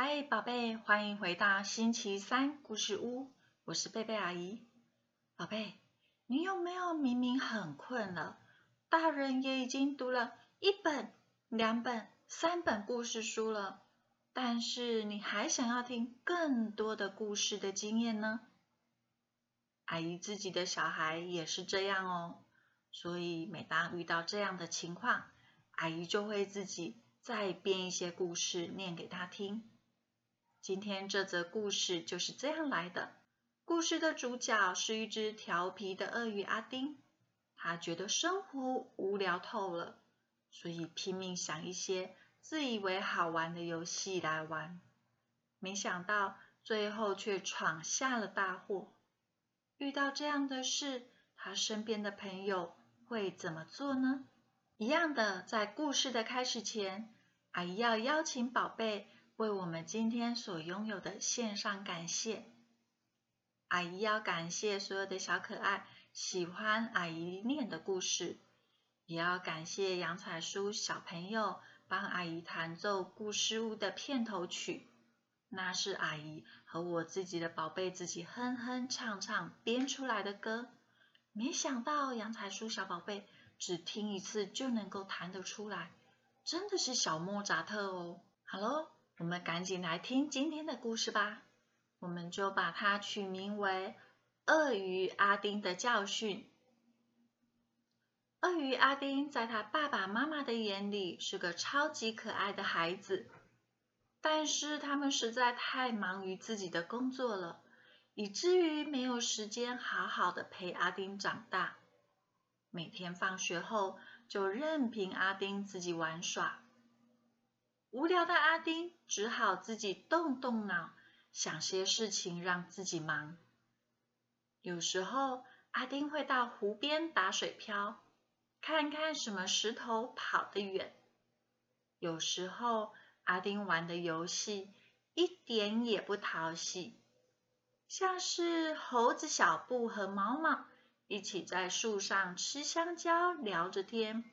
嗨，宝贝欢迎回到星期三故事屋，我是贝贝阿姨。宝贝，你有没有明明很困了，大人也已经读了一本、两本、三本故事书了，但是你还想要听更多的故事的经验呢？阿姨自己的小孩也是这样哦，所以每当遇到这样的情况，阿姨就会自己再编一些故事念给他听。今天这则故事就是这样来的。故事的主角是一只调皮的鳄鱼阿丁，他觉得生活无聊透了，所以拼命想一些自以为好玩的游戏来玩。没想到最后却闯下了大祸。遇到这样的事，他身边的朋友会怎么做呢？一样的，在故事的开始前，阿姨要邀请宝贝。为我们今天所拥有的献上感谢，阿姨要感谢所有的小可爱喜欢阿姨念的故事，也要感谢杨彩书小朋友帮阿姨弹奏故事屋的片头曲，那是阿姨和我自己的宝贝自己哼哼唱唱编出来的歌，没想到杨彩书小宝贝只听一次就能够弹得出来，真的是小莫扎特哦。好喽。我们赶紧来听今天的故事吧，我们就把它取名为《鳄鱼阿丁的教训》。鳄鱼阿丁在他爸爸妈妈的眼里是个超级可爱的孩子，但是他们实在太忙于自己的工作了，以至于没有时间好好的陪阿丁长大。每天放学后就任凭阿丁自己玩耍。无聊的阿丁只好自己动动脑，想些事情让自己忙。有时候，阿丁会到湖边打水漂，看看什么石头跑得远。有时候，阿丁玩的游戏一点也不讨喜，像是猴子小布和毛毛一起在树上吃香蕉，聊着天。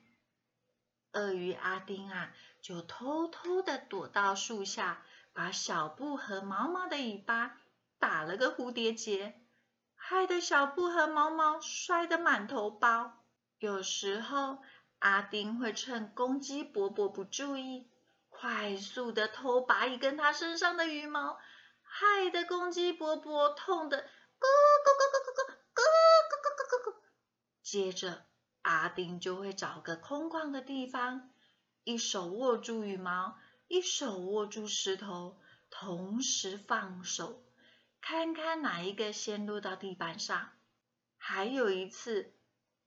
鳄鱼阿丁啊，就偷偷的躲到树下，把小布和毛毛的尾巴打了个蝴蝶结，害得小布和毛毛摔得满头包。有时候，阿丁会趁公鸡伯伯不注意，快速的偷拔一根他身上的羽毛，害得公鸡伯伯痛得咕咕咕咕咕咕咕咕咕咕咕咕。接着。阿丁就会找个空旷的地方，一手握住羽毛，一手握住石头，同时放手，看看哪一个先落到地板上。还有一次，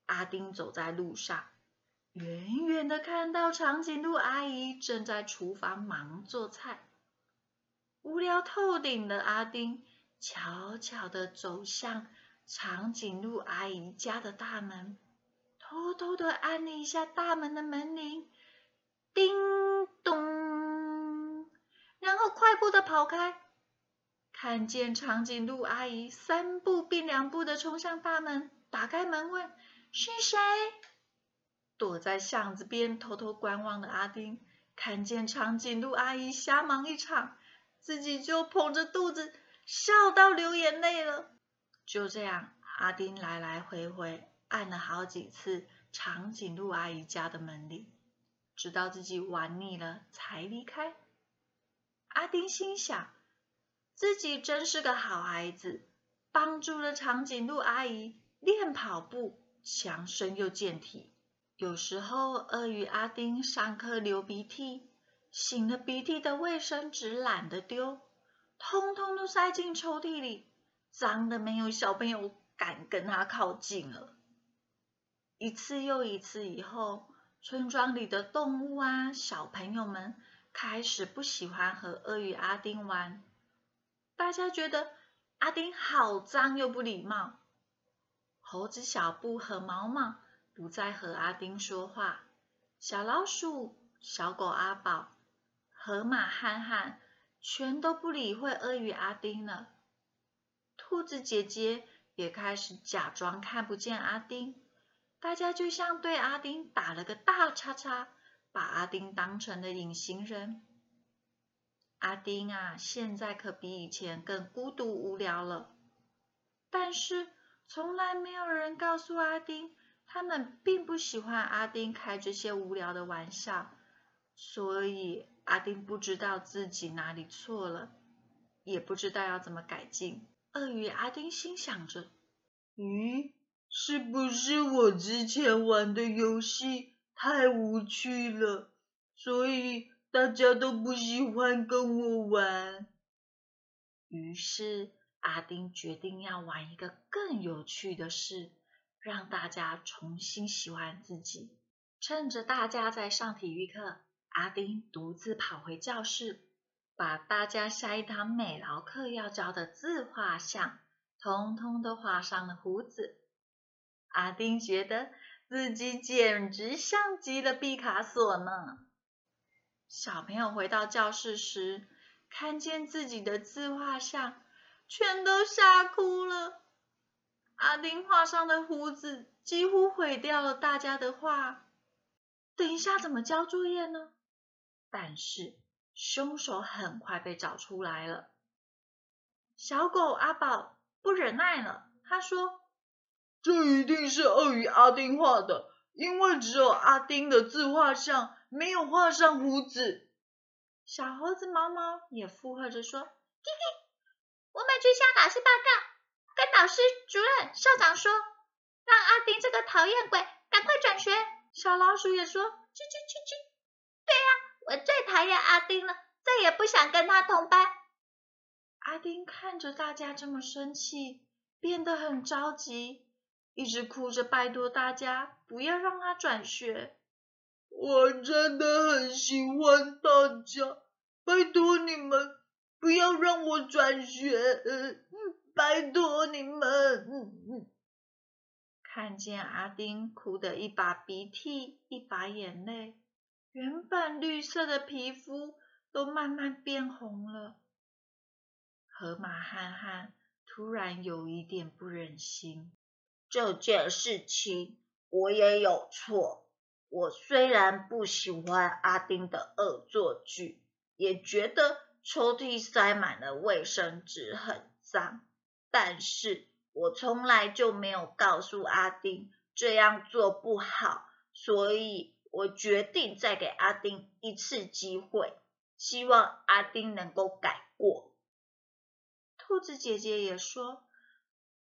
阿丁走在路上，远远的看到长颈鹿阿姨正在厨房忙做菜，无聊透顶的阿丁悄悄的走向长颈鹿阿姨家的大门。偷偷的按了一下大门的门铃，叮咚，然后快步的跑开。看见长颈鹿阿姨三步并两步的冲向大门，打开门问：“是谁？”躲在巷子边偷偷观望的阿丁，看见长颈鹿阿姨瞎忙一场，自己就捧着肚子笑到流眼泪了。就这样，阿丁来来回回。按了好几次长颈鹿阿姨家的门铃，直到自己玩腻了才离开。阿丁心想，自己真是个好孩子，帮助了长颈鹿阿姨练跑步，强身又健体。有时候鳄鱼阿丁上课流鼻涕，擤了鼻涕的卫生纸懒得丢，通通都塞进抽屉里，脏的没有小朋友敢跟他靠近了。一次又一次以后，村庄里的动物啊，小朋友们开始不喜欢和鳄鱼阿丁玩。大家觉得阿丁好脏又不礼貌。猴子小布和毛毛不再和阿丁说话。小老鼠、小狗阿宝、河马憨憨全都不理会鳄鱼阿丁了。兔子姐姐也开始假装看不见阿丁。大家就像对阿丁打了个大叉叉，把阿丁当成了隐形人。阿丁啊，现在可比以前更孤独无聊了。但是从来没有人告诉阿丁，他们并不喜欢阿丁开这些无聊的玩笑，所以阿丁不知道自己哪里错了，也不知道要怎么改进。鳄鱼阿丁心想着：“咦，是不是我之前玩的游戏太无趣了，所以大家都不喜欢跟我玩？”于是阿丁决定要玩一个更有趣的事，让大家重新喜欢自己。趁着大家在上体育课，阿丁独自跑回教室。把大家下一堂美劳课要教的自画像，通通都画上了胡子。阿丁觉得自己简直像极了毕卡索呢。小朋友回到教室时，看见自己的自画像，全都吓哭了。阿丁画上的胡子几乎毁掉了大家的画。等一下怎么交作业呢？但是。凶手很快被找出来了。小狗阿宝不忍耐了，他说：“这一定是鳄鱼阿丁画的，因为只有阿丁的自画像没有画上胡子。”小猴子毛毛也附和着说：“嘿嘿，我们去向老师报告，跟导师、主任、校长说，让阿丁这个讨厌鬼赶快转学。”小老鼠也说：“去去去去。”我最讨厌阿丁了，再也不想跟他同班。阿丁看着大家这么生气，变得很着急，一直哭着拜托大家不要让他转学。我真的很喜欢大家，拜托你们不要让我转学，拜托你们。看见阿丁哭得一把鼻涕一把眼泪。原本绿色的皮肤都慢慢变红了。河马憨憨突然有一点不忍心，这件事情我也有错。我虽然不喜欢阿丁的恶作剧，也觉得抽屉塞满了卫生纸很脏，但是我从来就没有告诉阿丁这样做不好，所以。我决定再给阿丁一次机会，希望阿丁能够改过。兔子姐姐也说：“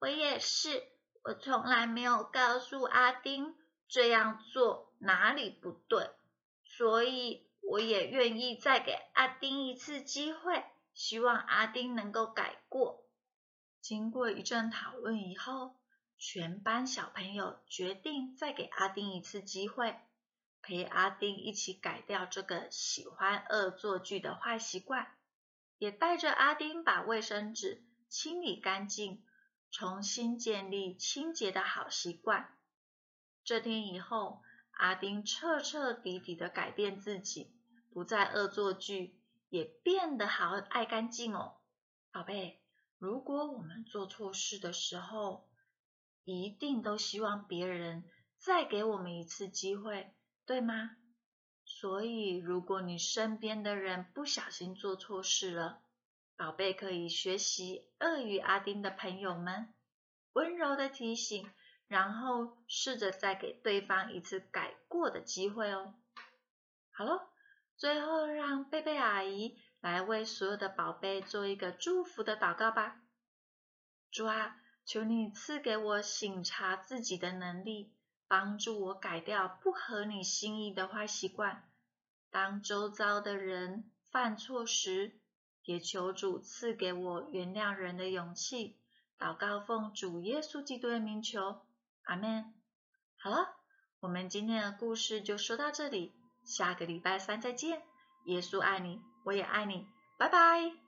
我也是，我从来没有告诉阿丁这样做哪里不对，所以我也愿意再给阿丁一次机会，希望阿丁能够改过。”经过一阵讨论以后，全班小朋友决定再给阿丁一次机会。陪阿丁一起改掉这个喜欢恶作剧的坏习惯，也带着阿丁把卫生纸清理干净，重新建立清洁的好习惯。这天以后，阿丁彻彻底底的改变自己，不再恶作剧，也变得好爱干净哦。宝贝，如果我们做错事的时候，一定都希望别人再给我们一次机会。对吗？所以，如果你身边的人不小心做错事了，宝贝可以学习鳄鱼阿丁的朋友们，温柔的提醒，然后试着再给对方一次改过的机会哦。好了，最后让贝贝阿姨来为所有的宝贝做一个祝福的祷告吧。主啊，求你赐给我醒察自己的能力。帮助我改掉不合你心意的坏习惯。当周遭的人犯错时，也求主赐给我原谅人的勇气。祷告奉主耶稣基督的名求，阿门。好了，我们今天的故事就说到这里，下个礼拜三再见。耶稣爱你，我也爱你，拜拜。